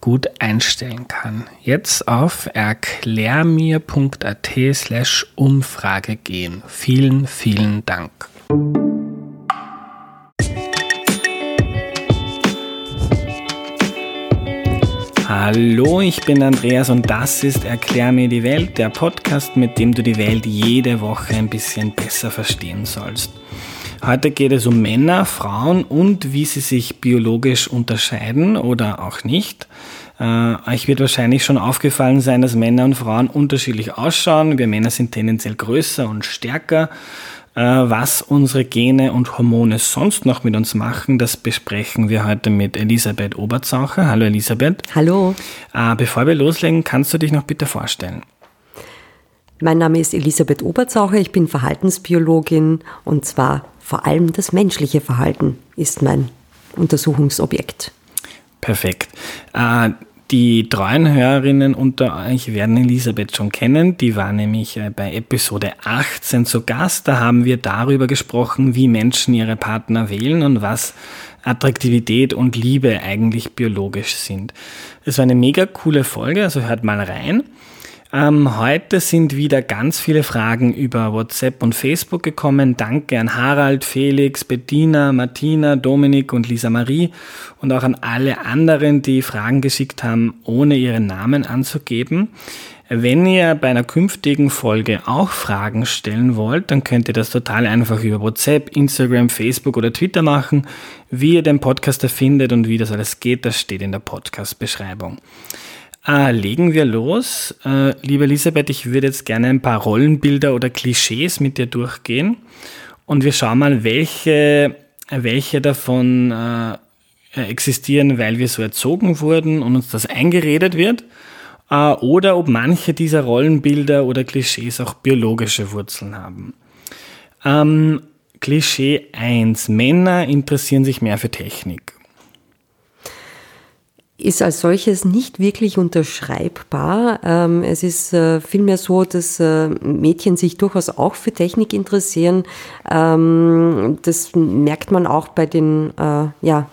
gut einstellen kann. Jetzt auf erklärmir.at slash Umfrage gehen. Vielen, vielen Dank. Hallo, ich bin Andreas und das ist Erklär mir die Welt, der Podcast, mit dem du die Welt jede Woche ein bisschen besser verstehen sollst. Heute geht es um Männer, Frauen und wie sie sich biologisch unterscheiden oder auch nicht. Äh, euch wird wahrscheinlich schon aufgefallen sein, dass Männer und Frauen unterschiedlich ausschauen. Wir Männer sind tendenziell größer und stärker. Äh, was unsere Gene und Hormone sonst noch mit uns machen, das besprechen wir heute mit Elisabeth Oberzaucher. Hallo Elisabeth. Hallo. Äh, bevor wir loslegen, kannst du dich noch bitte vorstellen? Mein Name ist Elisabeth Oberzaucher, ich bin Verhaltensbiologin und zwar vor allem das menschliche Verhalten ist mein Untersuchungsobjekt. Perfekt. Äh, die treuen Hörerinnen unter euch werden Elisabeth schon kennen. Die war nämlich äh, bei Episode 18 zu Gast. Da haben wir darüber gesprochen, wie Menschen ihre Partner wählen und was Attraktivität und Liebe eigentlich biologisch sind. Es war eine mega coole Folge, also hört mal rein. Ähm, heute sind wieder ganz viele Fragen über WhatsApp und Facebook gekommen. Danke an Harald, Felix, Bettina, Martina, Dominik und Lisa Marie und auch an alle anderen, die Fragen geschickt haben, ohne ihren Namen anzugeben. Wenn ihr bei einer künftigen Folge auch Fragen stellen wollt, dann könnt ihr das total einfach über WhatsApp, Instagram, Facebook oder Twitter machen. Wie ihr den Podcast findet und wie das alles geht, das steht in der Podcast-Beschreibung. Äh, legen wir los. Äh, liebe Elisabeth, ich würde jetzt gerne ein paar Rollenbilder oder Klischees mit dir durchgehen und wir schauen mal, welche, welche davon äh, existieren, weil wir so erzogen wurden und uns das eingeredet wird äh, oder ob manche dieser Rollenbilder oder Klischees auch biologische Wurzeln haben. Ähm, Klischee 1. Männer interessieren sich mehr für Technik ist als solches nicht wirklich unterschreibbar. Ähm, es ist äh, vielmehr so, dass äh, Mädchen sich durchaus auch für Technik interessieren. Ähm, das merkt man auch bei den äh, ja,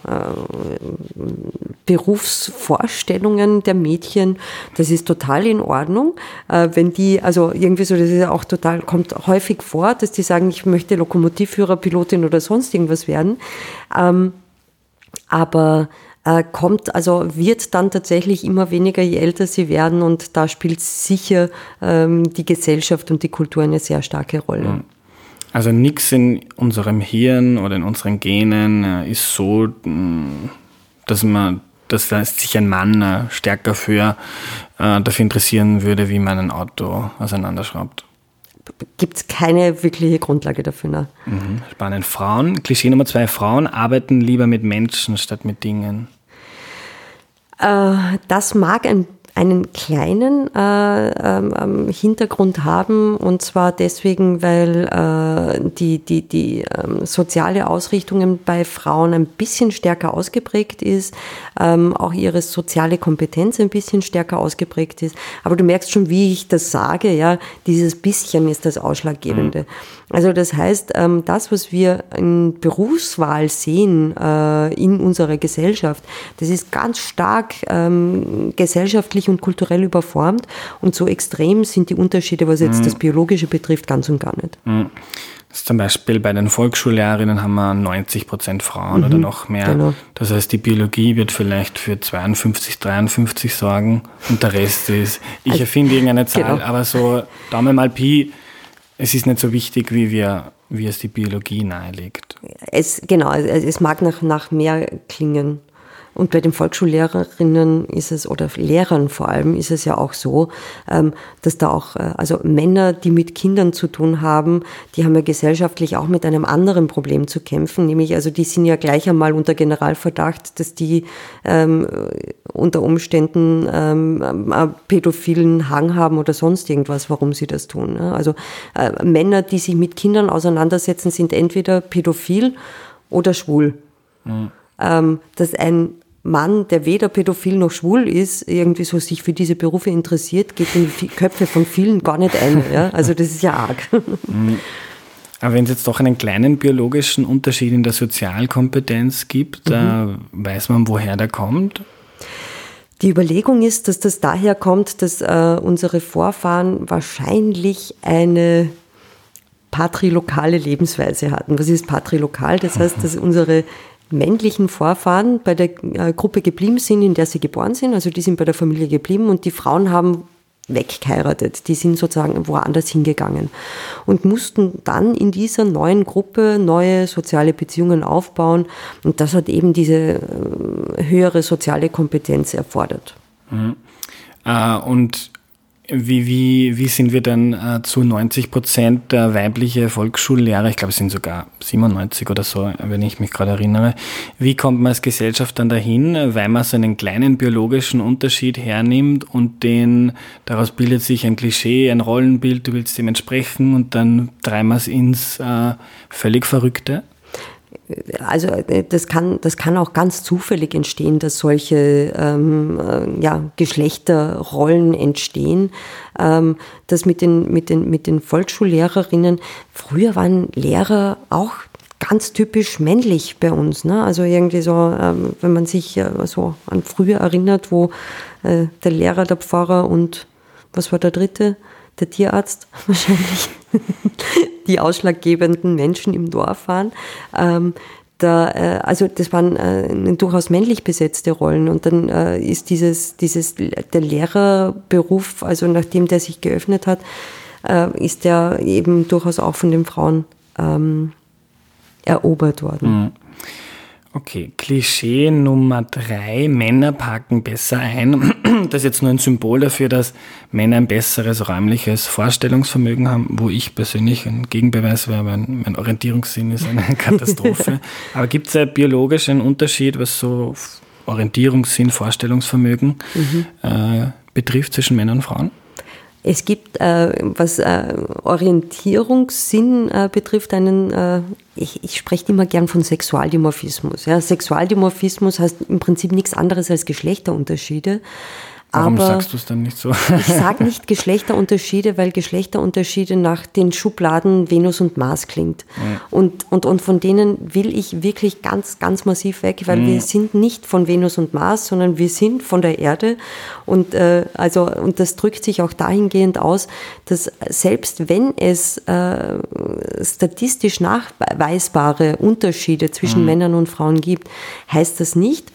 Berufsvorstellungen der Mädchen. Das ist total in Ordnung. Wenn die, also irgendwie so, das ist auch total, kommt häufig vor, dass die sagen, ich möchte Lokomotivführer, Pilotin oder sonst irgendwas werden. Ähm, aber äh, kommt, also wird dann tatsächlich immer weniger, je älter sie werden und da spielt sicher ähm, die Gesellschaft und die Kultur eine sehr starke Rolle. Also nichts in unserem Hirn oder in unseren Genen äh, ist so, mm, dass man dass sich ein Mann äh, stärker für, äh, dafür interessieren würde, wie man ein Auto auseinanderschraubt gibt es keine wirkliche Grundlage dafür. Ne? Mhm, spannend. Frauen, Klischee Nummer zwei, Frauen arbeiten lieber mit Menschen statt mit Dingen. Äh, das mag ein einen kleinen äh, ähm, Hintergrund haben und zwar deswegen, weil äh, die, die, die ähm, soziale Ausrichtung bei Frauen ein bisschen stärker ausgeprägt ist, ähm, auch ihre soziale Kompetenz ein bisschen stärker ausgeprägt ist. Aber du merkst schon, wie ich das sage, ja, dieses bisschen ist das Ausschlaggebende. Mhm. Also das heißt, ähm, das, was wir in Berufswahl sehen äh, in unserer Gesellschaft, das ist ganz stark ähm, gesellschaftlich und kulturell überformt und so extrem sind die Unterschiede, was jetzt mhm. das Biologische betrifft, ganz und gar nicht. Mhm. Zum Beispiel bei den Volksschullehrerinnen haben wir 90 Prozent Frauen mhm, oder noch mehr. Genau. Das heißt, die Biologie wird vielleicht für 52, 53 sorgen und der Rest ist, ich also, erfinde irgendeine Zahl, genau. aber so Daumen mal Pi, es ist nicht so wichtig, wie, wir, wie es die Biologie nahelegt. Es, genau, es mag nach, nach mehr klingen. Und bei den Volksschullehrerinnen ist es, oder Lehrern vor allem, ist es ja auch so, ähm, dass da auch, äh, also Männer, die mit Kindern zu tun haben, die haben ja gesellschaftlich auch mit einem anderen Problem zu kämpfen, nämlich, also die sind ja gleich einmal unter Generalverdacht, dass die ähm, unter Umständen ähm, äh, pädophilen Hang haben oder sonst irgendwas, warum sie das tun. Ne? Also äh, Männer, die sich mit Kindern auseinandersetzen, sind entweder pädophil oder schwul. Mhm. Ähm, dass ein Mann, der weder pädophil noch schwul ist, irgendwie so sich für diese Berufe interessiert, geht in die Köpfe von vielen gar nicht ein. Ja? Also das ist ja arg. Mhm. Aber wenn es jetzt doch einen kleinen biologischen Unterschied in der Sozialkompetenz gibt, mhm. weiß man, woher der kommt? Die Überlegung ist, dass das daher kommt, dass äh, unsere Vorfahren wahrscheinlich eine patrilokale Lebensweise hatten. Was ist patrilokal? Das heißt, dass unsere männlichen Vorfahren bei der äh, Gruppe geblieben sind, in der sie geboren sind. Also die sind bei der Familie geblieben und die Frauen haben weggeheiratet. Die sind sozusagen woanders hingegangen und mussten dann in dieser neuen Gruppe neue soziale Beziehungen aufbauen. Und das hat eben diese äh, höhere soziale Kompetenz erfordert. Mhm. Äh, und wie, wie, wie sind wir denn äh, zu 90 Prozent der weibliche Volksschullehrer, ich glaube es sind sogar 97 oder so, wenn ich mich gerade erinnere, wie kommt man als Gesellschaft dann dahin, weil man so einen kleinen biologischen Unterschied hernimmt und den, daraus bildet sich ein Klischee, ein Rollenbild, du willst dem entsprechen und dann es ins äh, völlig Verrückte? Also äh, das kann, das kann auch ganz zufällig entstehen, dass solche ähm, äh, ja, Geschlechterrollen entstehen. Ähm, das mit den, mit, den, mit den Volksschullehrerinnen, früher waren Lehrer auch ganz typisch männlich bei uns. Ne? Also irgendwie so, ähm, wenn man sich äh, so an früher erinnert, wo äh, der Lehrer, der Pfarrer und was war der dritte? Der Tierarzt wahrscheinlich die ausschlaggebenden Menschen im Dorf waren. Ähm, da, äh, also das waren äh, durchaus männlich besetzte Rollen und dann äh, ist dieses, dieses der Lehrerberuf, also nachdem der sich geöffnet hat, äh, ist der eben durchaus auch von den Frauen ähm, erobert worden. Mhm. Okay, Klischee Nummer drei, Männer packen besser ein. Das ist jetzt nur ein Symbol dafür, dass Männer ein besseres räumliches Vorstellungsvermögen haben, wo ich persönlich ein Gegenbeweis wäre, mein, mein Orientierungssinn ist eine Katastrophe. Aber gibt es einen biologischen Unterschied, was so Orientierungssinn, Vorstellungsvermögen mhm. äh, betrifft zwischen Männern und Frauen? Es gibt, äh, was äh, Orientierungssinn äh, betrifft, einen, äh, ich, ich spreche immer gern von Sexualdimorphismus. Ja. Sexualdimorphismus heißt im Prinzip nichts anderes als Geschlechterunterschiede. Warum Aber sagst du es dann nicht so? ich sage nicht Geschlechterunterschiede, weil Geschlechterunterschiede nach den Schubladen Venus und Mars klingt. Ja. Und, und, und von denen will ich wirklich ganz, ganz massiv weg, weil ja. wir sind nicht von Venus und Mars, sondern wir sind von der Erde. Und, äh, also, und das drückt sich auch dahingehend aus, dass selbst wenn es äh, statistisch nachweisbare Unterschiede zwischen mhm. Männern und Frauen gibt, heißt das nicht,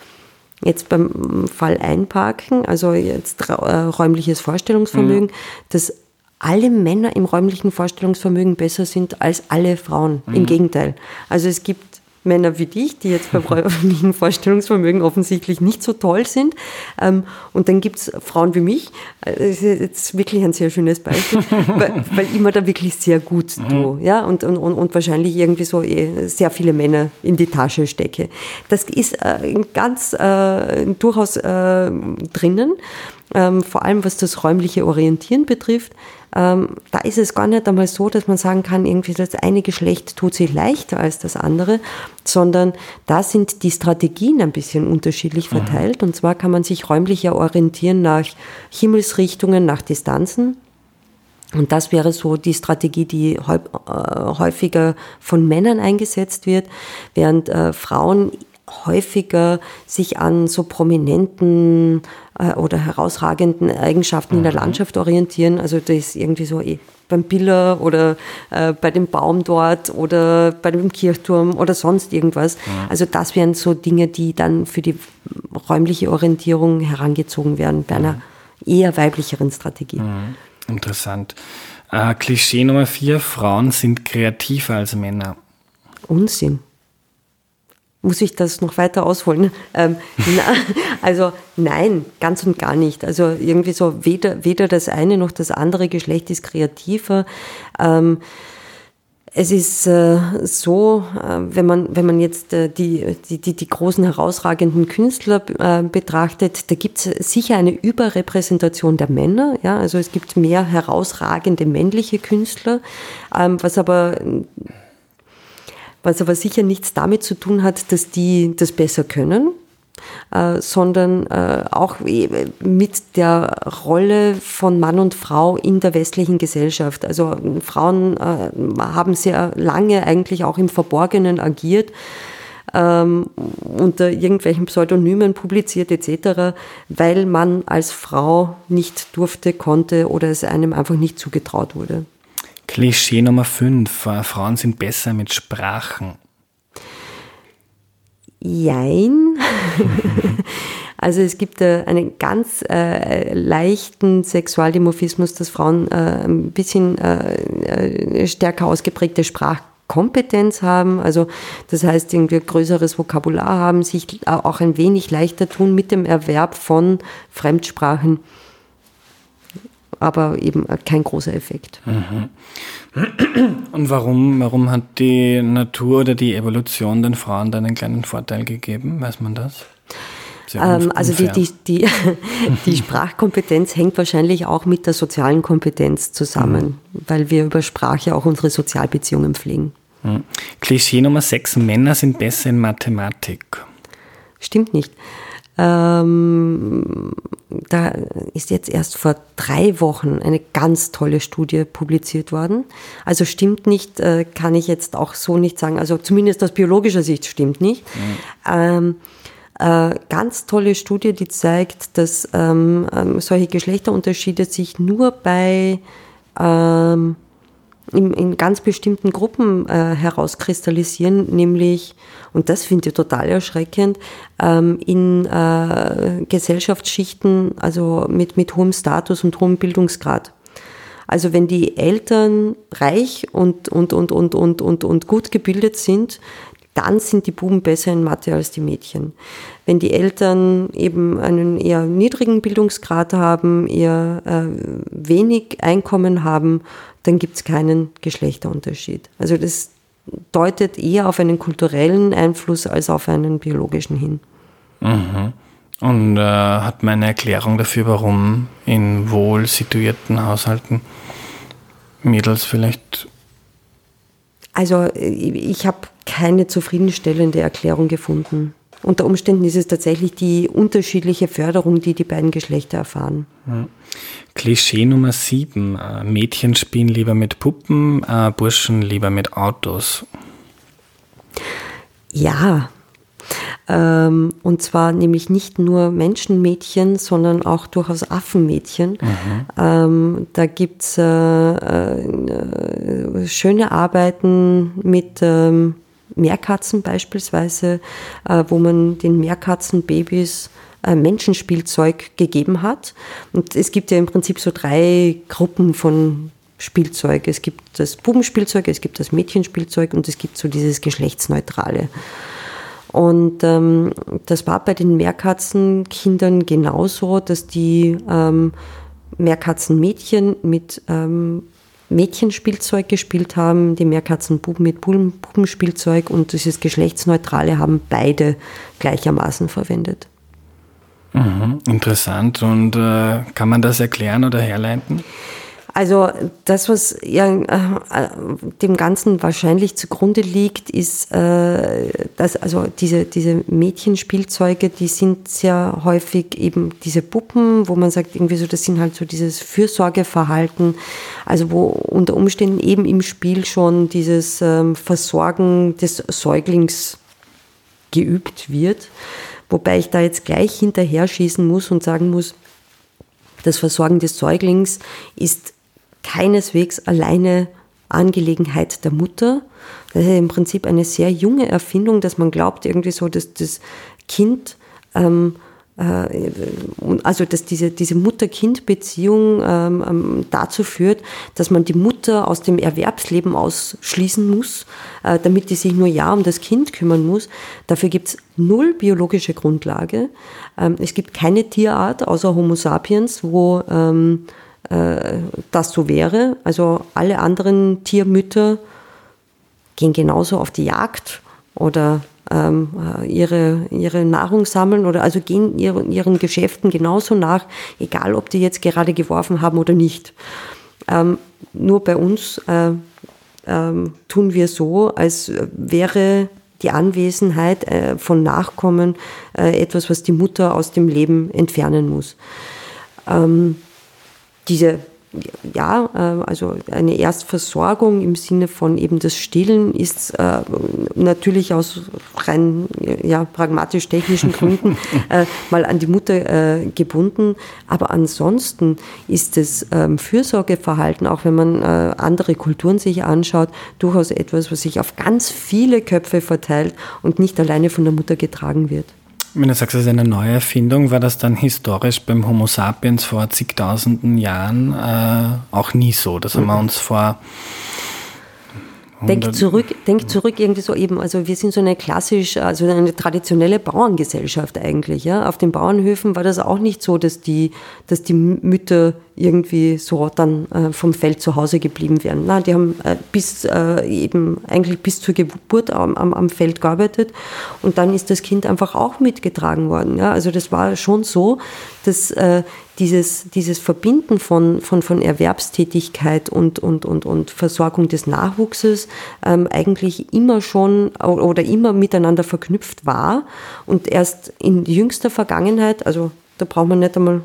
jetzt beim Fall Einparken, also jetzt äh, räumliches Vorstellungsvermögen, mhm. dass alle Männer im räumlichen Vorstellungsvermögen besser sind als alle Frauen. Mhm. Im Gegenteil. Also es gibt Männer wie dich, die jetzt beim räumlichen Vorstellungsvermögen offensichtlich nicht so toll sind. Ähm, und dann gibt es Frauen wie mich. Das äh, ist jetzt wirklich ein sehr schönes Beispiel, weil, weil ich mir da wirklich sehr gut mhm. tue. Ja? Und, und, und wahrscheinlich irgendwie so eh sehr viele Männer in die Tasche stecke. Das ist äh, ganz äh, durchaus äh, drinnen ähm, vor allem was das räumliche Orientieren betrifft, ähm, da ist es gar nicht einmal so, dass man sagen kann, irgendwie das eine Geschlecht tut sich leichter als das andere, sondern da sind die Strategien ein bisschen unterschiedlich mhm. verteilt. Mhm. Und zwar kann man sich räumlicher orientieren nach Himmelsrichtungen, nach Distanzen. Und das wäre so die Strategie, die äh, häufiger von Männern eingesetzt wird, während äh, Frauen häufiger sich an so prominenten äh, oder herausragenden Eigenschaften in der mhm. Landschaft orientieren. Also das ist irgendwie so eh beim Biller oder äh, bei dem Baum dort oder bei dem Kirchturm oder sonst irgendwas. Mhm. Also das wären so Dinge, die dann für die räumliche Orientierung herangezogen werden bei einer eher weiblicheren Strategie. Mhm. Interessant. Äh, Klischee Nummer vier, Frauen sind kreativer als Männer. Unsinn. Muss ich das noch weiter ausholen? Ähm, na, also nein, ganz und gar nicht. Also irgendwie so weder, weder das eine noch das andere Geschlecht ist kreativer. Ähm, es ist äh, so, äh, wenn man wenn man jetzt äh, die, die die die großen herausragenden Künstler äh, betrachtet, da gibt es sicher eine Überrepräsentation der Männer. Ja, also es gibt mehr herausragende männliche Künstler, ähm, was aber was aber sicher nichts damit zu tun hat, dass die das besser können, äh, sondern äh, auch mit der Rolle von Mann und Frau in der westlichen Gesellschaft. Also Frauen äh, haben sehr lange eigentlich auch im Verborgenen agiert ähm, unter irgendwelchen Pseudonymen publiziert etc., weil man als Frau nicht durfte, konnte oder es einem einfach nicht zugetraut wurde. Klischee Nummer 5. Frauen sind besser mit Sprachen. Jein. also es gibt äh, einen ganz äh, leichten Sexualdimorphismus, dass Frauen äh, ein bisschen äh, äh, stärker ausgeprägte Sprachkompetenz haben. Also das heißt, irgendwie größeres Vokabular haben, sich auch ein wenig leichter tun mit dem Erwerb von Fremdsprachen aber eben kein großer Effekt. Mhm. Und warum, warum hat die Natur oder die Evolution den Frauen dann einen kleinen Vorteil gegeben? Weiß man das? Ähm, also die, die, die, die, Sprachkompetenz hängt wahrscheinlich auch mit der sozialen Kompetenz zusammen, mhm. weil wir über Sprache auch unsere Sozialbeziehungen pflegen. Mhm. Klischee Nummer 6, Männer sind besser in Mathematik. Stimmt nicht. Ähm, da ist jetzt erst vor drei Wochen eine ganz tolle Studie publiziert worden. Also stimmt nicht, äh, kann ich jetzt auch so nicht sagen. Also zumindest aus biologischer Sicht stimmt nicht. Mhm. Ähm, äh, ganz tolle Studie, die zeigt, dass ähm, ähm solche Geschlechterunterschiede sich nur bei ähm, in, in ganz bestimmten Gruppen äh, herauskristallisieren, nämlich, und das finde ich total erschreckend, ähm, in äh, Gesellschaftsschichten, also mit, mit hohem Status und hohem Bildungsgrad. Also wenn die Eltern reich und, und, und, und, und, und, und gut gebildet sind, dann sind die Buben besser in Mathe als die Mädchen. Wenn die Eltern eben einen eher niedrigen Bildungsgrad haben, eher äh, wenig Einkommen haben, dann gibt es keinen Geschlechterunterschied. Also das deutet eher auf einen kulturellen Einfluss als auf einen biologischen hin. Mhm. Und äh, hat man eine Erklärung dafür, warum in wohl situierten Haushalten Mädels vielleicht. Also ich habe keine zufriedenstellende Erklärung gefunden. Unter Umständen ist es tatsächlich die unterschiedliche Förderung, die die beiden Geschlechter erfahren. Ja. Klischee Nummer sieben. Äh, Mädchen spielen lieber mit Puppen, äh, Burschen lieber mit Autos. Ja, ähm, und zwar nämlich nicht nur Menschenmädchen, sondern auch durchaus Affenmädchen. Mhm. Ähm, da gibt's äh, äh, schöne Arbeiten mit ähm, Meerkatzen beispielsweise, äh, wo man den Meerkatzenbabys Menschenspielzeug gegeben hat. Und es gibt ja im Prinzip so drei Gruppen von Spielzeug. Es gibt das Bubenspielzeug, es gibt das Mädchenspielzeug und es gibt so dieses Geschlechtsneutrale. Und ähm, das war bei den Meerkatzenkindern genauso, dass die ähm, Meerkatzenmädchen mit ähm, Mädchenspielzeug gespielt haben, die Meerkatzenbuben mit Bubenspielzeug und dieses Geschlechtsneutrale haben beide gleichermaßen verwendet. Mhm, interessant. Und äh, kann man das erklären oder herleiten? Also das, was ja, äh, dem Ganzen wahrscheinlich zugrunde liegt, ist, äh, dass also diese, diese Mädchenspielzeuge, die sind sehr häufig eben diese Puppen, wo man sagt, irgendwie so, das sind halt so dieses Fürsorgeverhalten, also wo unter Umständen eben im Spiel schon dieses ähm, Versorgen des Säuglings geübt wird. Wobei ich da jetzt gleich hinterher schießen muss und sagen muss, das Versorgen des Säuglings ist keineswegs alleine Angelegenheit der Mutter. Das ist im Prinzip eine sehr junge Erfindung, dass man glaubt irgendwie so, dass das Kind ähm, äh, also dass diese, diese Mutter-Kind-Beziehung ähm, ähm, dazu führt, dass man die Mutter aus dem Erwerbsleben ausschließen muss, äh, damit die sich nur ja um das Kind kümmern muss. Dafür gibt's null biologische Grundlage. Ähm, es gibt keine Tierart außer Homo sapiens, wo äh, das so wäre. Also alle anderen Tiermütter gehen genauso auf die Jagd oder ähm, äh, ihre, ihre Nahrung sammeln oder also gehen ihren, ihren Geschäften genauso nach, egal ob die jetzt gerade geworfen haben oder nicht. Ähm, nur bei uns äh, ähm, tun wir so, als wäre die Anwesenheit äh, von Nachkommen äh, etwas, was die Mutter aus dem Leben entfernen muss. Ähm, diese ja, äh, also eine Erstversorgung im Sinne von eben das Stillen ist äh, natürlich aus rein ja, pragmatisch-technischen Gründen äh, mal an die Mutter gebunden. Aber ansonsten ist das ähm, Fürsorgeverhalten, auch wenn man andere Kulturen sich anschaut, durchaus etwas, was sich auf ganz viele Köpfe verteilt und nicht alleine von der Mutter getragen wird. Wenn du sagst, es ist eine neue Erfindung, war das dann historisch beim Homo sapiens vor zigtausenden Jahren äh, auch nie so? Das haben wir uns vor Denk zurück, denk zurück irgendwie so eben, also wir sind so eine klassisch, also eine traditionelle Bauerngesellschaft eigentlich, ja. Auf den Bauernhöfen war das auch nicht so, dass die, dass die Mütter irgendwie so dann äh, vom Feld zu Hause geblieben wären. Nein, die haben äh, bis äh, eben eigentlich bis zur Geburt am, am, am, Feld gearbeitet und dann ist das Kind einfach auch mitgetragen worden. Ja? Also das war schon so, dass äh, dieses, dieses Verbinden von, von, von Erwerbstätigkeit und, und, und, und Versorgung des Nachwuchses ähm, eigentlich immer schon oder immer miteinander verknüpft war und erst in jüngster Vergangenheit, also da braucht man nicht einmal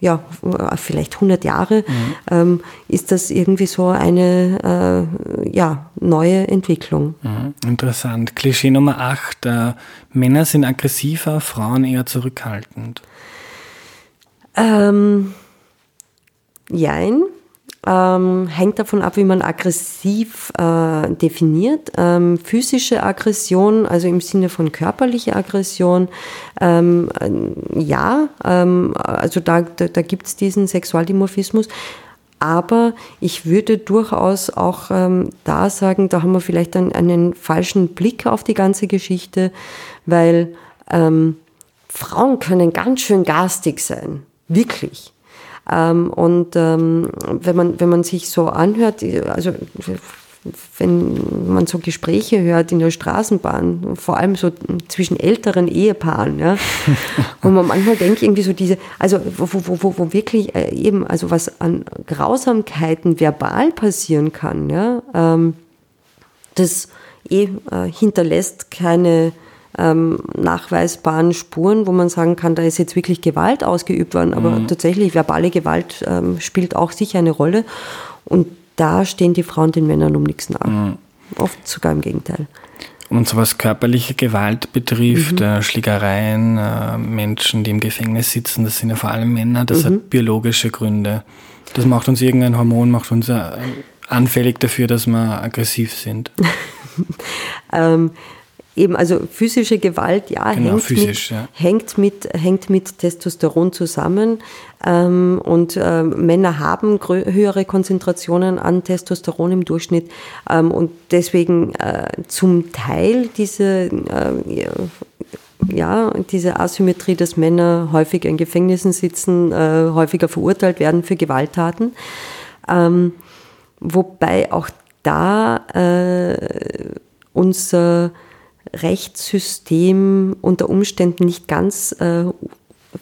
ja, vielleicht 100 Jahre, mhm. ähm, ist das irgendwie so eine äh, ja, neue Entwicklung. Mhm. Interessant. Klischee Nummer 8. Äh, Männer sind aggressiver, Frauen eher zurückhaltend. Ähm, jein. Ähm, hängt davon ab, wie man aggressiv äh, definiert. Ähm, physische Aggression, also im Sinne von körperlicher Aggression, ähm, äh, ja, ähm, also da, da, da gibt es diesen Sexualdimorphismus. Aber ich würde durchaus auch ähm, da sagen, da haben wir vielleicht einen, einen falschen Blick auf die ganze Geschichte, weil ähm, Frauen können ganz schön garstig sein, wirklich. Ähm, und ähm, wenn, man, wenn man sich so anhört, also wenn man so Gespräche hört in der Straßenbahn, vor allem so zwischen älteren Ehepaaren, ja, wo man manchmal denkt, irgendwie so diese, also wo, wo, wo, wo wirklich äh, eben, also was an Grausamkeiten verbal passieren kann, ja, ähm, das eh äh, hinterlässt keine ähm, nachweisbaren Spuren, wo man sagen kann, da ist jetzt wirklich Gewalt ausgeübt worden. Aber mhm. tatsächlich, verbale Gewalt ähm, spielt auch sicher eine Rolle. Und da stehen die Frauen den Männern um nichts nach. Mhm. Oft sogar im Gegenteil. Und so was körperliche Gewalt betrifft, mhm. äh, Schlägereien, äh, Menschen, die im Gefängnis sitzen, das sind ja vor allem Männer, das mhm. hat biologische Gründe. Das macht uns irgendein Hormon, macht uns äh, anfällig dafür, dass wir aggressiv sind. ähm, eben, also physische Gewalt, ja, genau, hängt, physisch, mit, ja. hängt, mit, hängt mit Testosteron zusammen. Ähm, und äh, Männer haben höhere Konzentrationen an Testosteron im Durchschnitt. Ähm, und deswegen äh, zum Teil diese, äh, ja, diese Asymmetrie, dass Männer häufig in Gefängnissen sitzen, äh, häufiger verurteilt werden für Gewalttaten. Ähm, wobei auch da äh, unser Rechtssystem unter Umständen nicht ganz äh,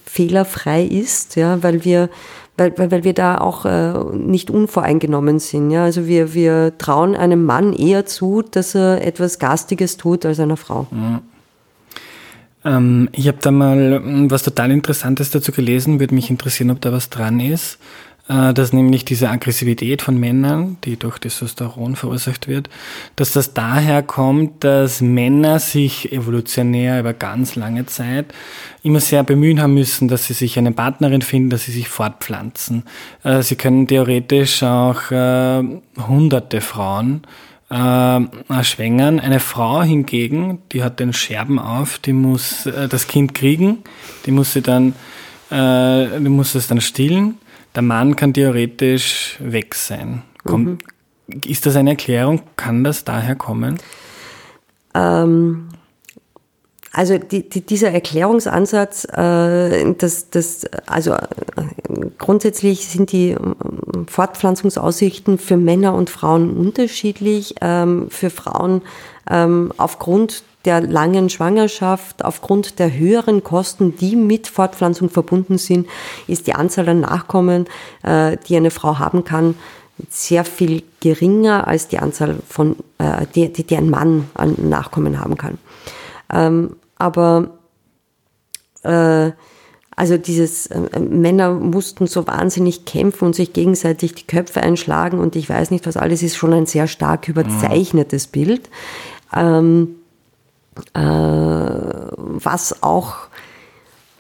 fehlerfrei ist, ja, weil wir weil, weil, wir da auch äh, nicht unvoreingenommen sind. Ja? Also wir, wir trauen einem Mann eher zu, dass er etwas Garstiges tut als einer Frau. Ja. Ähm, ich habe da mal hm, was total Interessantes dazu gelesen, würde mich interessieren, ob da was dran ist. Äh, dass nämlich diese Aggressivität von Männern, die durch Testosteron verursacht wird, dass das daher kommt, dass Männer sich evolutionär über ganz lange Zeit immer sehr bemühen haben müssen, dass sie sich eine Partnerin finden, dass sie sich fortpflanzen. Äh, sie können theoretisch auch äh, hunderte Frauen äh, schwängern. Eine Frau hingegen, die hat den Scherben auf, die muss äh, das Kind kriegen, die muss sie dann, äh, die muss es dann stillen. Der Mann kann theoretisch weg sein. Kommt, mhm. Ist das eine Erklärung? Kann das daher kommen? Ähm, also die, die, dieser Erklärungsansatz, äh, das, das, also äh, grundsätzlich sind die äh, Fortpflanzungsaussichten für Männer und Frauen unterschiedlich. Ähm, für Frauen ähm, aufgrund der langen Schwangerschaft, aufgrund der höheren Kosten, die mit Fortpflanzung verbunden sind, ist die Anzahl an Nachkommen, äh, die eine Frau haben kann, sehr viel geringer als die Anzahl von, äh, die, die, die ein Mann an Nachkommen haben kann. Ähm, aber äh, also dieses Männer mussten so wahnsinnig kämpfen und sich gegenseitig die Köpfe einschlagen und ich weiß nicht was alles ist schon ein sehr stark überzeichnetes mhm. Bild, ähm, äh, was auch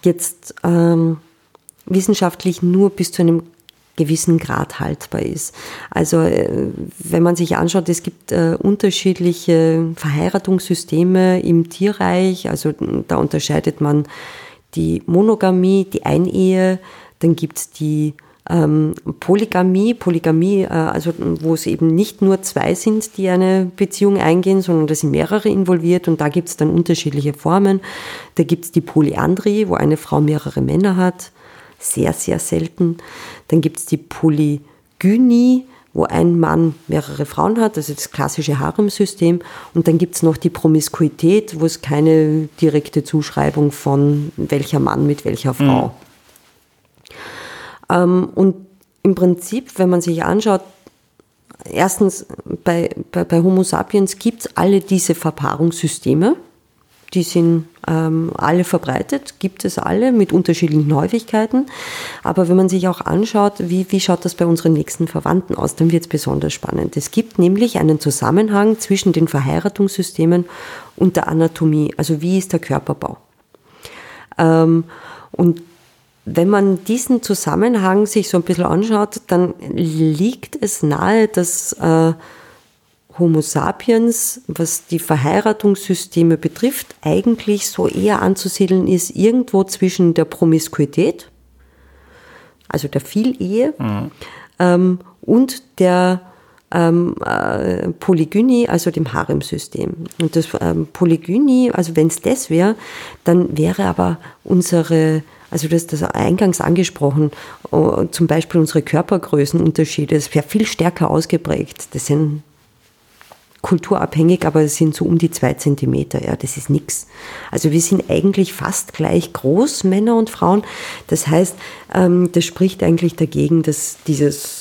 jetzt ähm, wissenschaftlich nur bis zu einem gewissen Grad haltbar ist. Also äh, wenn man sich anschaut, es gibt äh, unterschiedliche Verheiratungssysteme im Tierreich, also da unterscheidet man die Monogamie, die Einehe, dann gibt es die ähm, Polygamie, Polygamie, äh, also wo es eben nicht nur zwei sind, die eine Beziehung eingehen, sondern da sind mehrere involviert und da gibt es dann unterschiedliche Formen. Da gibt es die Polyandrie, wo eine Frau mehrere Männer hat sehr, sehr selten. Dann gibt es die Polygynie, wo ein Mann mehrere Frauen hat, also das klassische Harem-System. Und dann gibt es noch die Promiskuität, wo es keine direkte Zuschreibung von welcher Mann mit welcher Frau. Mhm. Ähm, und im Prinzip, wenn man sich anschaut, erstens bei, bei, bei Homo sapiens gibt es alle diese Verpaarungssysteme die sind ähm, alle verbreitet, gibt es alle mit unterschiedlichen Häufigkeiten. Aber wenn man sich auch anschaut, wie, wie schaut das bei unseren nächsten Verwandten aus, dann wird es besonders spannend. Es gibt nämlich einen Zusammenhang zwischen den Verheiratungssystemen und der Anatomie. Also wie ist der Körperbau? Ähm, und wenn man diesen Zusammenhang sich so ein bisschen anschaut, dann liegt es nahe, dass äh, Homo sapiens, was die Verheiratungssysteme betrifft, eigentlich so eher anzusiedeln ist irgendwo zwischen der Promiskuität, also der Vielehe, mhm. ähm, und der ähm, äh, Polygynie, also dem Harem-System. Und das ähm, Polygynie, also wenn es das wäre, dann wäre aber unsere also das, das eingangs angesprochen, uh, zum Beispiel unsere Körpergrößenunterschiede, das wäre viel stärker ausgeprägt. Das sind kulturabhängig, aber es sind so um die zwei Zentimeter. Ja, das ist nichts. Also wir sind eigentlich fast gleich groß, Männer und Frauen. Das heißt, ähm, das spricht eigentlich dagegen, dass dieses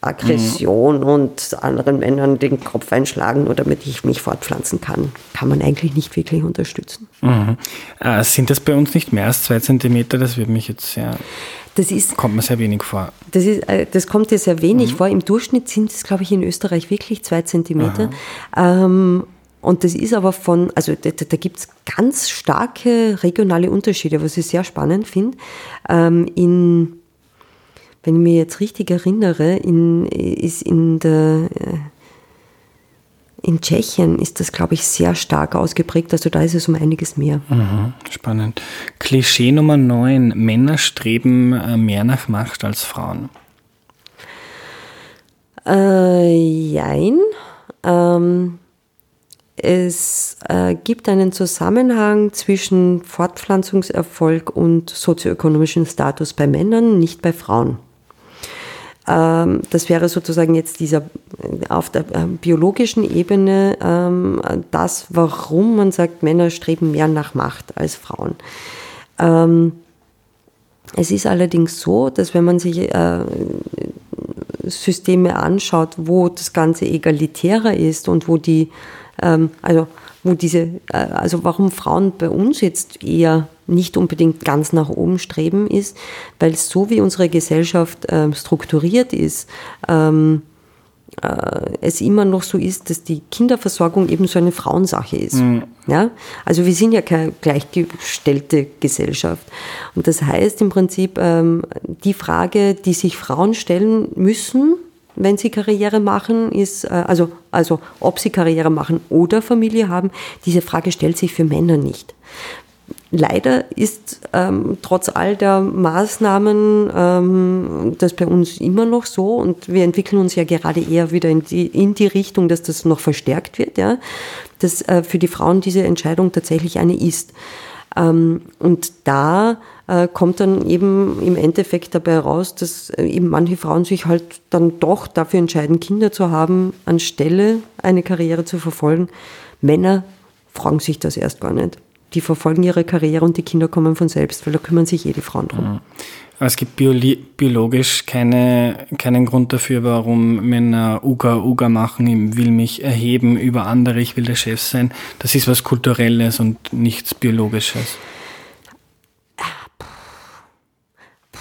Aggression mhm. und anderen Männern den Kopf einschlagen oder damit ich mich fortpflanzen kann, kann man eigentlich nicht wirklich unterstützen. Mhm. Äh, sind das bei uns nicht mehr als zwei Zentimeter? Das würde mich jetzt sehr das ist, kommt mir sehr wenig vor. Das, ist, äh, das kommt dir sehr wenig mhm. vor. Im Durchschnitt sind es, glaube ich, in Österreich wirklich zwei Zentimeter. Ähm, und das ist aber von, also da, da gibt es ganz starke regionale Unterschiede, was ich sehr spannend finde. Ähm, in, wenn ich mich jetzt richtig erinnere, in, ist in der äh, in Tschechien ist das, glaube ich, sehr stark ausgeprägt. Also da ist es um einiges mehr. Mhm, spannend. Klischee Nummer 9. Männer streben äh, mehr nach Macht als Frauen. Äh, jein. Ähm, es äh, gibt einen Zusammenhang zwischen Fortpflanzungserfolg und sozioökonomischem Status bei Männern, nicht bei Frauen. Ähm, das wäre sozusagen jetzt dieser auf der äh, biologischen Ebene ähm, das, warum man sagt, Männer streben mehr nach Macht als Frauen. Ähm, es ist allerdings so, dass wenn man sich äh, Systeme anschaut, wo das Ganze egalitärer ist und wo die, also wo diese, äh, also warum Frauen bei uns jetzt eher nicht unbedingt ganz nach oben streben, ist, weil so wie unsere Gesellschaft ähm, strukturiert ist, ähm, äh, es immer noch so ist, dass die Kinderversorgung eben so eine Frauensache ist. Mhm. Ja? Also wir sind ja keine gleichgestellte Gesellschaft. Und das heißt im Prinzip, ähm, die Frage, die sich Frauen stellen müssen, wenn sie Karriere machen, ist, äh, also, also ob sie Karriere machen oder Familie haben, diese Frage stellt sich für Männer nicht. Leider ist ähm, trotz all der Maßnahmen ähm, das bei uns immer noch so und wir entwickeln uns ja gerade eher wieder in die, in die Richtung, dass das noch verstärkt wird, ja, dass äh, für die Frauen diese Entscheidung tatsächlich eine ist. Ähm, und da äh, kommt dann eben im Endeffekt dabei raus, dass äh, eben manche Frauen sich halt dann doch dafür entscheiden, Kinder zu haben, anstelle eine Karriere zu verfolgen. Männer fragen sich das erst gar nicht die verfolgen ihre Karriere und die Kinder kommen von selbst, weil da kümmern sich eh die Frauen drum. Mhm. Es gibt biologisch keine, keinen Grund dafür, warum Männer Uga Uga machen, ich will mich erheben über andere, ich will der Chef sein. Das ist was Kulturelles und nichts Biologisches.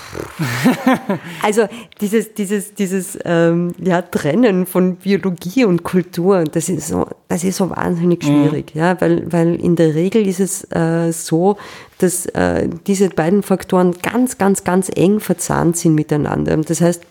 also dieses, dieses, dieses ähm, ja, Trennen von Biologie und Kultur, das ist so, das ist so wahnsinnig mhm. schwierig, mhm. ja, weil, weil in der Regel ist es äh, so, dass äh, diese beiden Faktoren ganz, ganz, ganz eng verzahnt sind miteinander. Das heißt,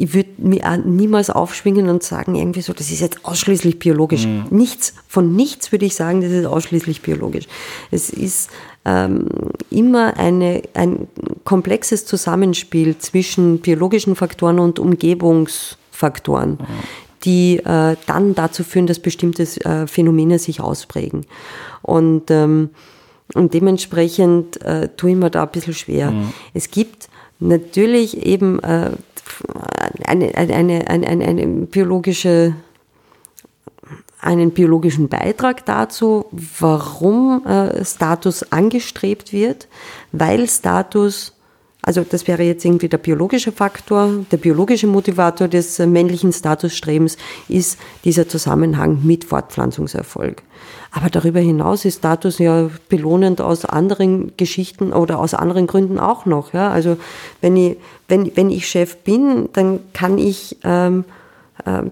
ich würde mir niemals aufschwingen und sagen, irgendwie so, das ist jetzt ausschließlich biologisch. Mhm. Nichts, von nichts würde ich sagen, das ist ausschließlich biologisch. Es ist ähm, immer eine, ein komplexes Zusammenspiel zwischen biologischen Faktoren und Umgebungsfaktoren. Mhm die äh, dann dazu führen, dass bestimmte äh, Phänomene sich ausprägen. Und, ähm, und dementsprechend äh, tue ich mir da ein bisschen schwer. Mhm. Es gibt natürlich eben äh, eine, eine, eine, eine, eine biologische einen biologischen Beitrag dazu, warum äh, Status angestrebt wird, weil Status, also das wäre jetzt irgendwie der biologische Faktor, der biologische Motivator des äh, männlichen Statusstrebens ist dieser Zusammenhang mit Fortpflanzungserfolg. Aber darüber hinaus ist Status ja belohnend aus anderen Geschichten oder aus anderen Gründen auch noch. Ja? Also wenn ich, wenn, wenn ich Chef bin, dann kann ich ähm, äh,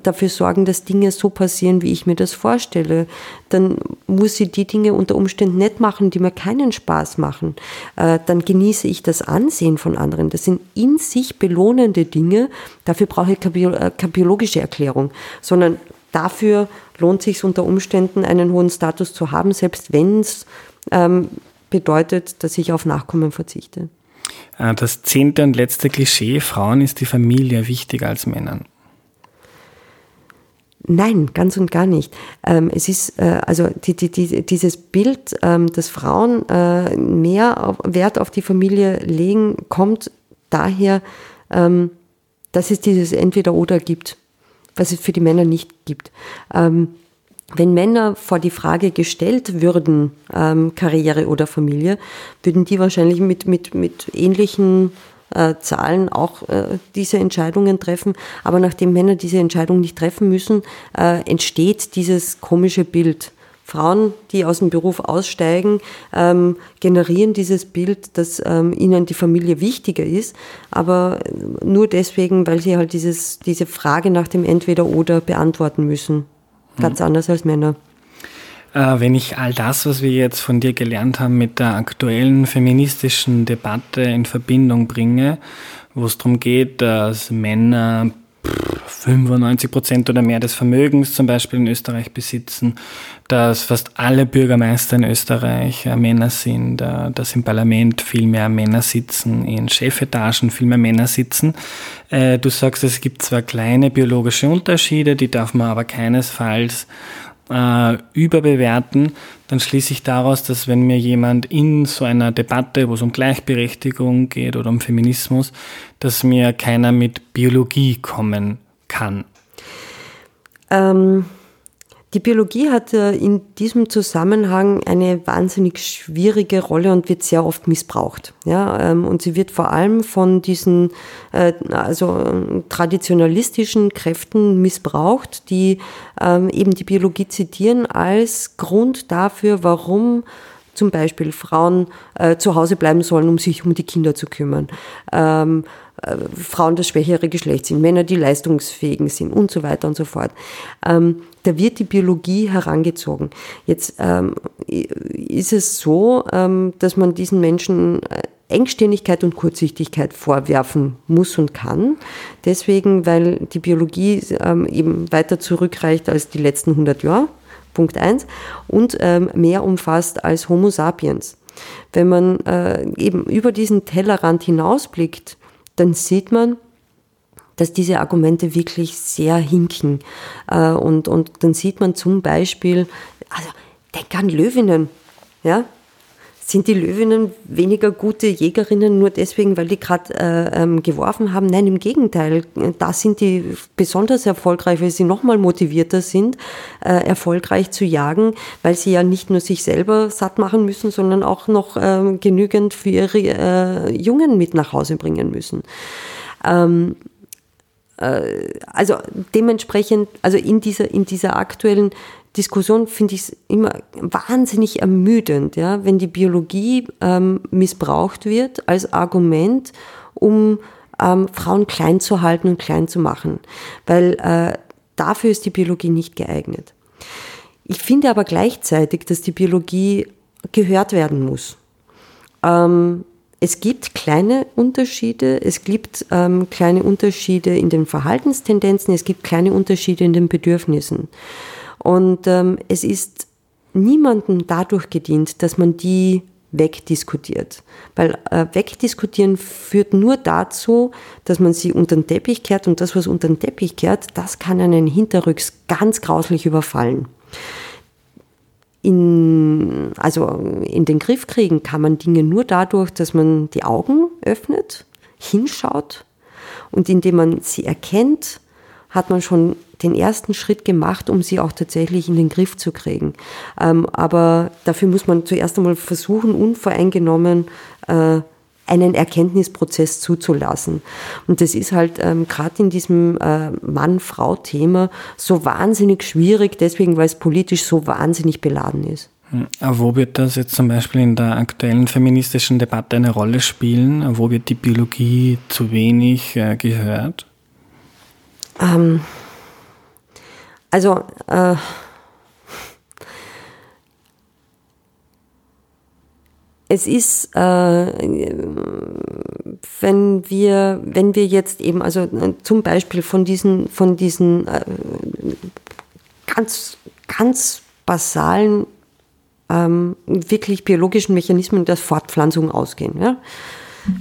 dafür sorgen, dass Dinge so passieren, wie ich mir das vorstelle. Dann muss sie die Dinge unter Umständen nicht machen, die mir keinen Spaß machen. Äh, dann genieße ich das Ansehen von anderen. Das sind in sich belohnende Dinge. Dafür brauche ich keine äh, biologische Erklärung, sondern dafür lohnt sich unter Umständen, einen hohen Status zu haben, selbst wenn es ähm, bedeutet, dass ich auf Nachkommen verzichte. Äh, das zehnte und letzte Klischee, Frauen ist die Familie wichtiger als Männern. Nein, ganz und gar nicht. Ähm, es ist äh, also die, die, die, dieses Bild, ähm, dass Frauen äh, mehr Wert auf die Familie legen, kommt daher, ähm, dass es dieses Entweder-Oder gibt was es für die Männer nicht gibt. Ähm, wenn Männer vor die Frage gestellt würden, ähm, Karriere oder Familie, würden die wahrscheinlich mit, mit, mit ähnlichen äh, Zahlen auch äh, diese Entscheidungen treffen. Aber nachdem Männer diese Entscheidung nicht treffen müssen, äh, entsteht dieses komische Bild. Frauen, die aus dem Beruf aussteigen, ähm, generieren dieses Bild, dass ähm, ihnen die Familie wichtiger ist, aber nur deswegen, weil sie halt dieses, diese Frage nach dem Entweder-Oder beantworten müssen. Ganz mhm. anders als Männer. Äh, wenn ich all das, was wir jetzt von dir gelernt haben, mit der aktuellen feministischen Debatte in Verbindung bringe, wo es darum geht, dass Männer 95 Prozent oder mehr des Vermögens zum Beispiel in Österreich besitzen, dass fast alle Bürgermeister in Österreich äh, Männer sind, äh, dass im Parlament viel mehr Männer sitzen, in Chefetagen viel mehr Männer sitzen. Du sagst, es gibt zwar kleine biologische Unterschiede, die darf man aber keinesfalls äh, überbewerten, dann schließe ich daraus, dass wenn mir jemand in so einer Debatte, wo es um Gleichberechtigung geht oder um Feminismus, dass mir keiner mit Biologie kommen kann. Ähm, die Biologie hat in diesem Zusammenhang eine wahnsinnig schwierige Rolle und wird sehr oft missbraucht. Ja, ähm, und sie wird vor allem von diesen äh, also traditionalistischen Kräften missbraucht, die ähm, eben die Biologie zitieren als Grund dafür, warum zum Beispiel Frauen äh, zu Hause bleiben sollen, um sich um die Kinder zu kümmern. Ähm, äh, Frauen das schwächere Geschlecht sind, Männer, die leistungsfähigen sind und so weiter und so fort. Ähm, da wird die Biologie herangezogen. Jetzt ähm, ist es so, ähm, dass man diesen Menschen äh, Engstirnigkeit und Kurzsichtigkeit vorwerfen muss und kann. Deswegen, weil die Biologie ähm, eben weiter zurückreicht als die letzten 100 Jahre, Punkt 1, und ähm, mehr umfasst als Homo sapiens. Wenn man äh, eben über diesen Tellerrand hinausblickt, dann sieht man, dass diese Argumente wirklich sehr hinken. Äh, und, und dann sieht man zum Beispiel, also denk an Löwinnen, ja, sind die Löwinnen weniger gute Jägerinnen nur deswegen, weil die gerade äh, ähm, geworfen haben? Nein, im Gegenteil. Da sind die besonders erfolgreich, weil sie nochmal motivierter sind, äh, erfolgreich zu jagen, weil sie ja nicht nur sich selber satt machen müssen, sondern auch noch äh, genügend für ihre äh, Jungen mit nach Hause bringen müssen. Ähm, äh, also dementsprechend, also in dieser, in dieser aktuellen Diskussion finde ich immer wahnsinnig ermüdend, ja, wenn die Biologie ähm, missbraucht wird als Argument, um ähm, Frauen klein zu halten und klein zu machen. Weil äh, dafür ist die Biologie nicht geeignet. Ich finde aber gleichzeitig, dass die Biologie gehört werden muss. Ähm, es gibt kleine Unterschiede, es gibt ähm, kleine Unterschiede in den Verhaltenstendenzen, es gibt kleine Unterschiede in den Bedürfnissen. Und ähm, es ist niemandem dadurch gedient, dass man die wegdiskutiert. Weil äh, wegdiskutieren führt nur dazu, dass man sie unter den Teppich kehrt und das, was unter den Teppich kehrt, das kann einen hinterrücks ganz grauslich überfallen. In, also in den Griff kriegen kann man Dinge nur dadurch, dass man die Augen öffnet, hinschaut und indem man sie erkennt, hat man schon den ersten Schritt gemacht, um sie auch tatsächlich in den Griff zu kriegen. Ähm, aber dafür muss man zuerst einmal versuchen, unvoreingenommen äh, einen Erkenntnisprozess zuzulassen. Und das ist halt ähm, gerade in diesem äh, Mann-Frau-Thema so wahnsinnig schwierig, deswegen weil es politisch so wahnsinnig beladen ist. Hm, wo wird das jetzt zum Beispiel in der aktuellen feministischen Debatte eine Rolle spielen? Wo wird die Biologie zu wenig äh, gehört? Ähm, also, äh, es ist, äh, wenn wir, wenn wir jetzt eben, also äh, zum Beispiel von diesen, von diesen äh, ganz, ganz basalen, ähm, wirklich biologischen Mechanismen der Fortpflanzung ausgehen. Ja?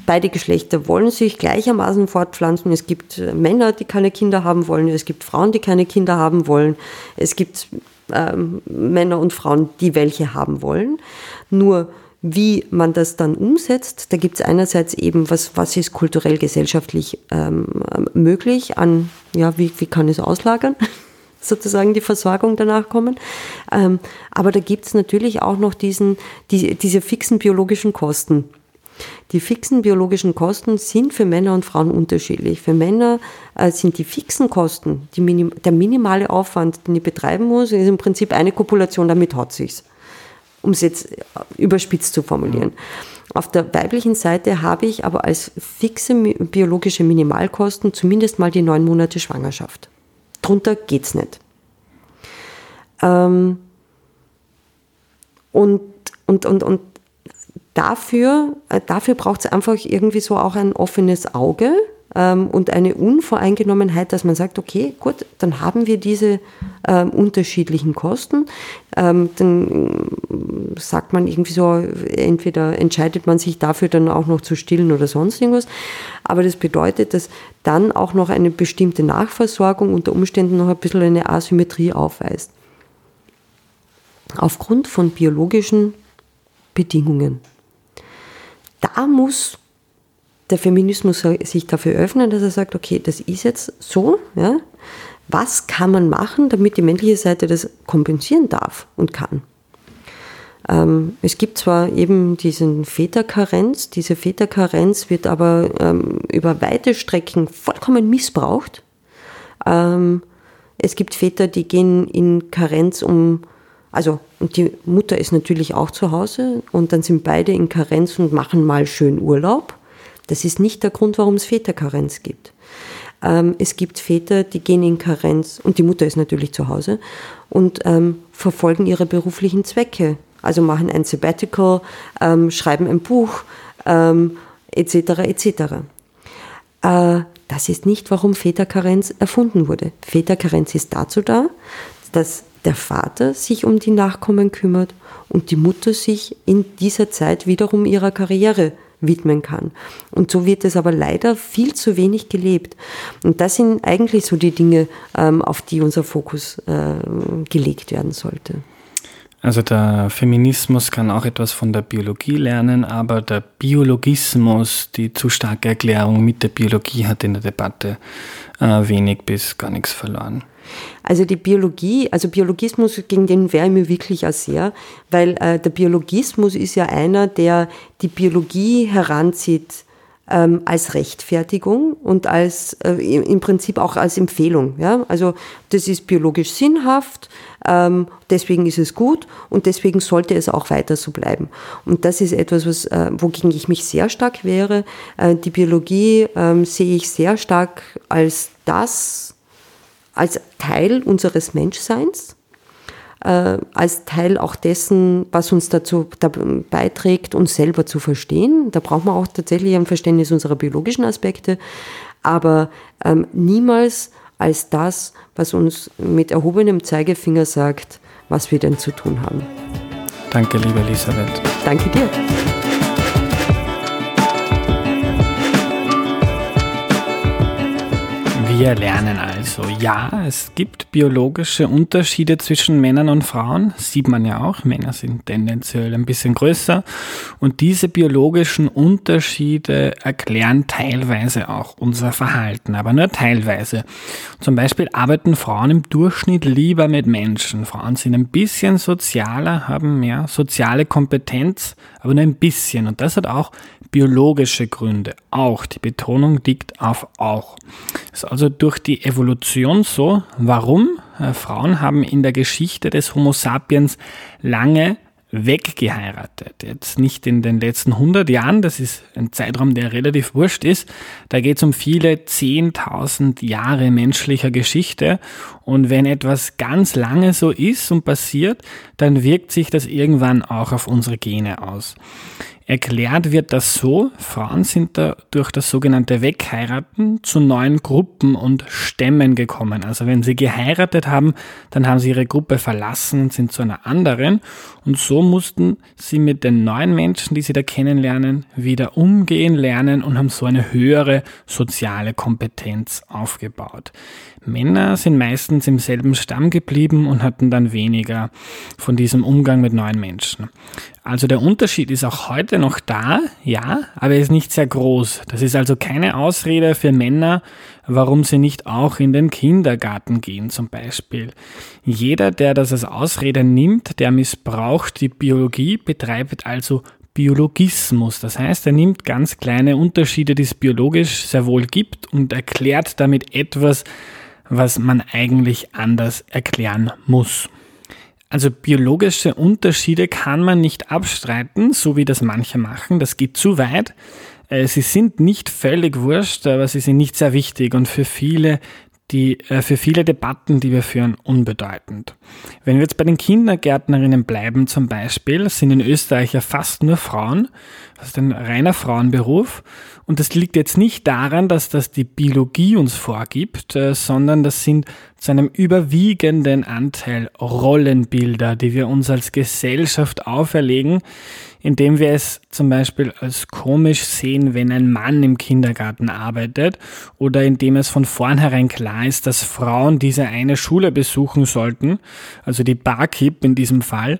Beide Geschlechter wollen sich gleichermaßen fortpflanzen. Es gibt äh, Männer, die keine Kinder haben wollen. Es gibt Frauen, die keine Kinder haben wollen. Es gibt ähm, Männer und Frauen, die welche haben wollen. Nur wie man das dann umsetzt, da gibt es einerseits eben, was, was ist kulturell, gesellschaftlich ähm, möglich an, ja, wie, wie kann es auslagern? sozusagen die Versorgung danach kommen. Ähm, aber da gibt es natürlich auch noch diesen, die, diese fixen biologischen Kosten. Die fixen biologischen Kosten sind für Männer und Frauen unterschiedlich. Für Männer äh, sind die fixen Kosten, die minim der minimale Aufwand, den ich betreiben muss, ist im Prinzip eine Kopulation, damit hat sich's. Um es jetzt äh, überspitzt zu formulieren. Auf der weiblichen Seite habe ich aber als fixe biologische Minimalkosten zumindest mal die neun Monate Schwangerschaft. Drunter geht's nicht. Ähm, und, und, und, und dafür, äh, dafür braucht es einfach irgendwie so auch ein offenes Auge ähm, und eine Unvoreingenommenheit, dass man sagt, okay, gut, dann haben wir diese ähm, unterschiedlichen Kosten. Ähm, dann äh, sagt man irgendwie so, entweder entscheidet man sich dafür dann auch noch zu stillen oder sonst irgendwas. Aber das bedeutet, dass dann auch noch eine bestimmte Nachversorgung unter Umständen noch ein bisschen eine Asymmetrie aufweist. Aufgrund von biologischen Bedingungen da muss der Feminismus sich dafür öffnen, dass er sagt, okay, das ist jetzt so, ja, was kann man machen, damit die männliche Seite das kompensieren darf und kann. Ähm, es gibt zwar eben diesen Väterkarenz, diese Väterkarenz wird aber ähm, über weite Strecken vollkommen missbraucht. Ähm, es gibt Väter, die gehen in Karenz, um also, und die Mutter ist natürlich auch zu Hause und dann sind beide in Karenz und machen mal schön Urlaub. Das ist nicht der Grund, warum es Väterkarenz gibt. Ähm, es gibt Väter, die gehen in Karenz und die Mutter ist natürlich zu Hause und ähm, verfolgen ihre beruflichen Zwecke. Also machen ein Sabbatical, ähm, schreiben ein Buch, ähm, etc. etc. Äh, das ist nicht, warum Väterkarenz erfunden wurde. Väterkarenz ist dazu da, dass der Vater sich um die Nachkommen kümmert und die Mutter sich in dieser Zeit wiederum ihrer Karriere widmen kann. Und so wird es aber leider viel zu wenig gelebt. Und das sind eigentlich so die Dinge, ähm, auf die unser Fokus äh, gelegt werden sollte. Also der Feminismus kann auch etwas von der Biologie lernen, aber der Biologismus, die zu starke Erklärung mit der Biologie hat in der Debatte äh, wenig bis gar nichts verloren. Also die Biologie, also Biologismus, gegen den wehre ich mir wirklich auch sehr, weil äh, der Biologismus ist ja einer, der die Biologie heranzieht ähm, als Rechtfertigung und als äh, im Prinzip auch als Empfehlung. Ja? Also das ist biologisch sinnhaft, ähm, deswegen ist es gut und deswegen sollte es auch weiter so bleiben. Und das ist etwas, was, äh, wogegen ich mich sehr stark wehre. Äh, die Biologie ähm, sehe ich sehr stark als das, als Teil unseres Menschseins, äh, als Teil auch dessen, was uns dazu da beiträgt, uns selber zu verstehen. Da braucht man auch tatsächlich ein Verständnis unserer biologischen Aspekte, aber ähm, niemals als das, was uns mit erhobenem Zeigefinger sagt, was wir denn zu tun haben. Danke, liebe Elisabeth. Danke dir. Wir lernen also, ja, es gibt biologische Unterschiede zwischen Männern und Frauen, sieht man ja auch, Männer sind tendenziell ein bisschen größer und diese biologischen Unterschiede erklären teilweise auch unser Verhalten, aber nur teilweise. Zum Beispiel arbeiten Frauen im Durchschnitt lieber mit Menschen. Frauen sind ein bisschen sozialer, haben mehr soziale Kompetenz, aber nur ein bisschen und das hat auch biologische Gründe. Auch, die Betonung liegt auf auch. Ist also durch die Evolution so. Warum? Äh, Frauen haben in der Geschichte des Homo sapiens lange weggeheiratet. Jetzt nicht in den letzten 100 Jahren, das ist ein Zeitraum, der relativ wurscht ist. Da geht es um viele 10.000 Jahre menschlicher Geschichte. Und wenn etwas ganz lange so ist und passiert, dann wirkt sich das irgendwann auch auf unsere Gene aus. Erklärt wird das so, Frauen sind da durch das sogenannte Wegheiraten zu neuen Gruppen und Stämmen gekommen. Also wenn sie geheiratet haben, dann haben sie ihre Gruppe verlassen und sind zu einer anderen. Und so mussten sie mit den neuen Menschen, die sie da kennenlernen, wieder umgehen lernen und haben so eine höhere soziale Kompetenz aufgebaut. Männer sind meistens im selben Stamm geblieben und hatten dann weniger von diesem Umgang mit neuen Menschen. Also der Unterschied ist auch heute noch da, ja, aber er ist nicht sehr groß. Das ist also keine Ausrede für Männer, warum sie nicht auch in den Kindergarten gehen zum Beispiel. Jeder, der das als Ausrede nimmt, der missbraucht die Biologie, betreibt also Biologismus. Das heißt, er nimmt ganz kleine Unterschiede, die es biologisch sehr wohl gibt und erklärt damit etwas, was man eigentlich anders erklären muss. Also biologische Unterschiede kann man nicht abstreiten, so wie das manche machen. Das geht zu weit. Äh, sie sind nicht völlig wurscht, aber sie sind nicht sehr wichtig und für viele die äh, für viele Debatten, die wir führen, unbedeutend. Wenn wir jetzt bei den Kindergärtnerinnen bleiben zum Beispiel, sind in Österreich ja fast nur Frauen, das ist ein reiner Frauenberuf und das liegt jetzt nicht daran, dass das die Biologie uns vorgibt, äh, sondern das sind zu einem überwiegenden Anteil Rollenbilder, die wir uns als Gesellschaft auferlegen, indem wir es zum Beispiel als komisch sehen, wenn ein Mann im Kindergarten arbeitet oder indem es von vornherein klar ist, dass Frauen diese eine Schule besuchen sollten, also die Barkeep in diesem Fall,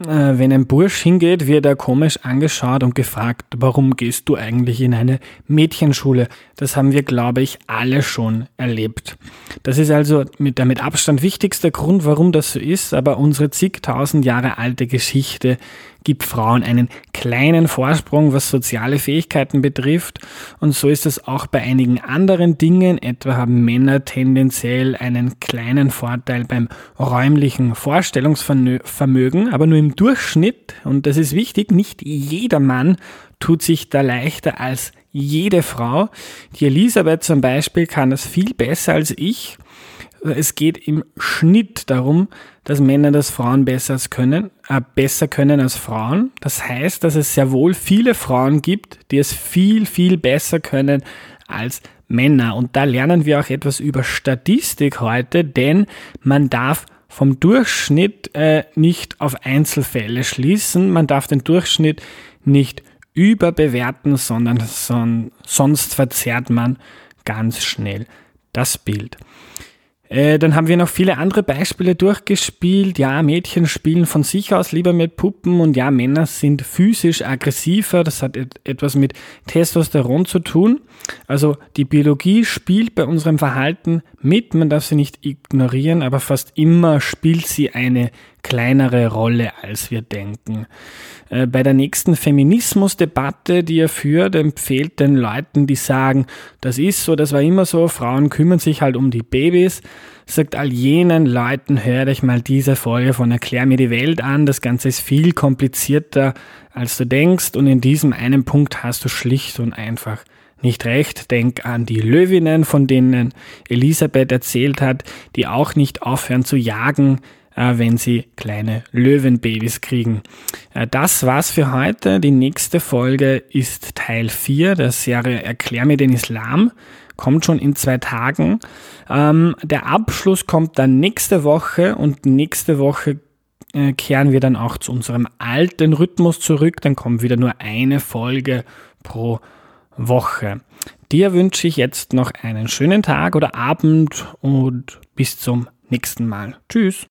äh, wenn ein Bursch hingeht, wird er komisch angeschaut und gefragt, warum gehst du eigentlich in eine Mädchenschule? Das haben wir, glaube ich, alle schon erlebt. Das ist also mit der mit Abstand wichtigste Grund, warum das so ist, aber unsere zigtausend Jahre alte Geschichte gibt Frauen einen kleinen Vorsprung, was soziale Fähigkeiten betrifft. Und so ist es auch bei einigen anderen Dingen. Etwa haben Männer tendenziell einen kleinen Vorteil beim räumlichen Vorstellungsvermögen, aber nur im Durchschnitt. Und das ist wichtig, nicht jeder Mann tut sich da leichter als jede Frau. Die Elisabeth zum Beispiel kann das viel besser als ich. Es geht im Schnitt darum, dass Männer das Frauen besser können, äh, besser können als Frauen. Das heißt, dass es sehr wohl viele Frauen gibt, die es viel, viel besser können als Männer. Und da lernen wir auch etwas über Statistik heute, denn man darf vom Durchschnitt äh, nicht auf Einzelfälle schließen. Man darf den Durchschnitt nicht überbewerten, sondern son sonst verzerrt man ganz schnell das Bild. Äh, dann haben wir noch viele andere Beispiele durchgespielt. Ja, Mädchen spielen von sich aus lieber mit Puppen und ja, Männer sind physisch aggressiver. Das hat et etwas mit Testosteron zu tun. Also die Biologie spielt bei unserem Verhalten mit. Man darf sie nicht ignorieren, aber fast immer spielt sie eine kleinere Rolle, als wir denken. Äh, bei der nächsten Feminismusdebatte, die er führt, empfiehlt den Leuten, die sagen, das ist so, das war immer so, Frauen kümmern sich halt um die Babys, sagt all jenen Leuten, hör dich mal diese Folge von Erklär mir die Welt an, das Ganze ist viel komplizierter, als du denkst und in diesem einen Punkt hast du schlicht und einfach nicht recht. Denk an die Löwinnen, von denen Elisabeth erzählt hat, die auch nicht aufhören zu jagen, wenn sie kleine Löwenbabys kriegen. Äh, das war's für heute. Die nächste Folge ist Teil 4 der Serie Erklär mir den Islam. Kommt schon in zwei Tagen. Ähm, der Abschluss kommt dann nächste Woche und nächste Woche äh, kehren wir dann auch zu unserem alten Rhythmus zurück. Dann kommt wieder nur eine Folge pro Woche. Dir wünsche ich jetzt noch einen schönen Tag oder Abend und bis zum nächsten Mal. Tschüss.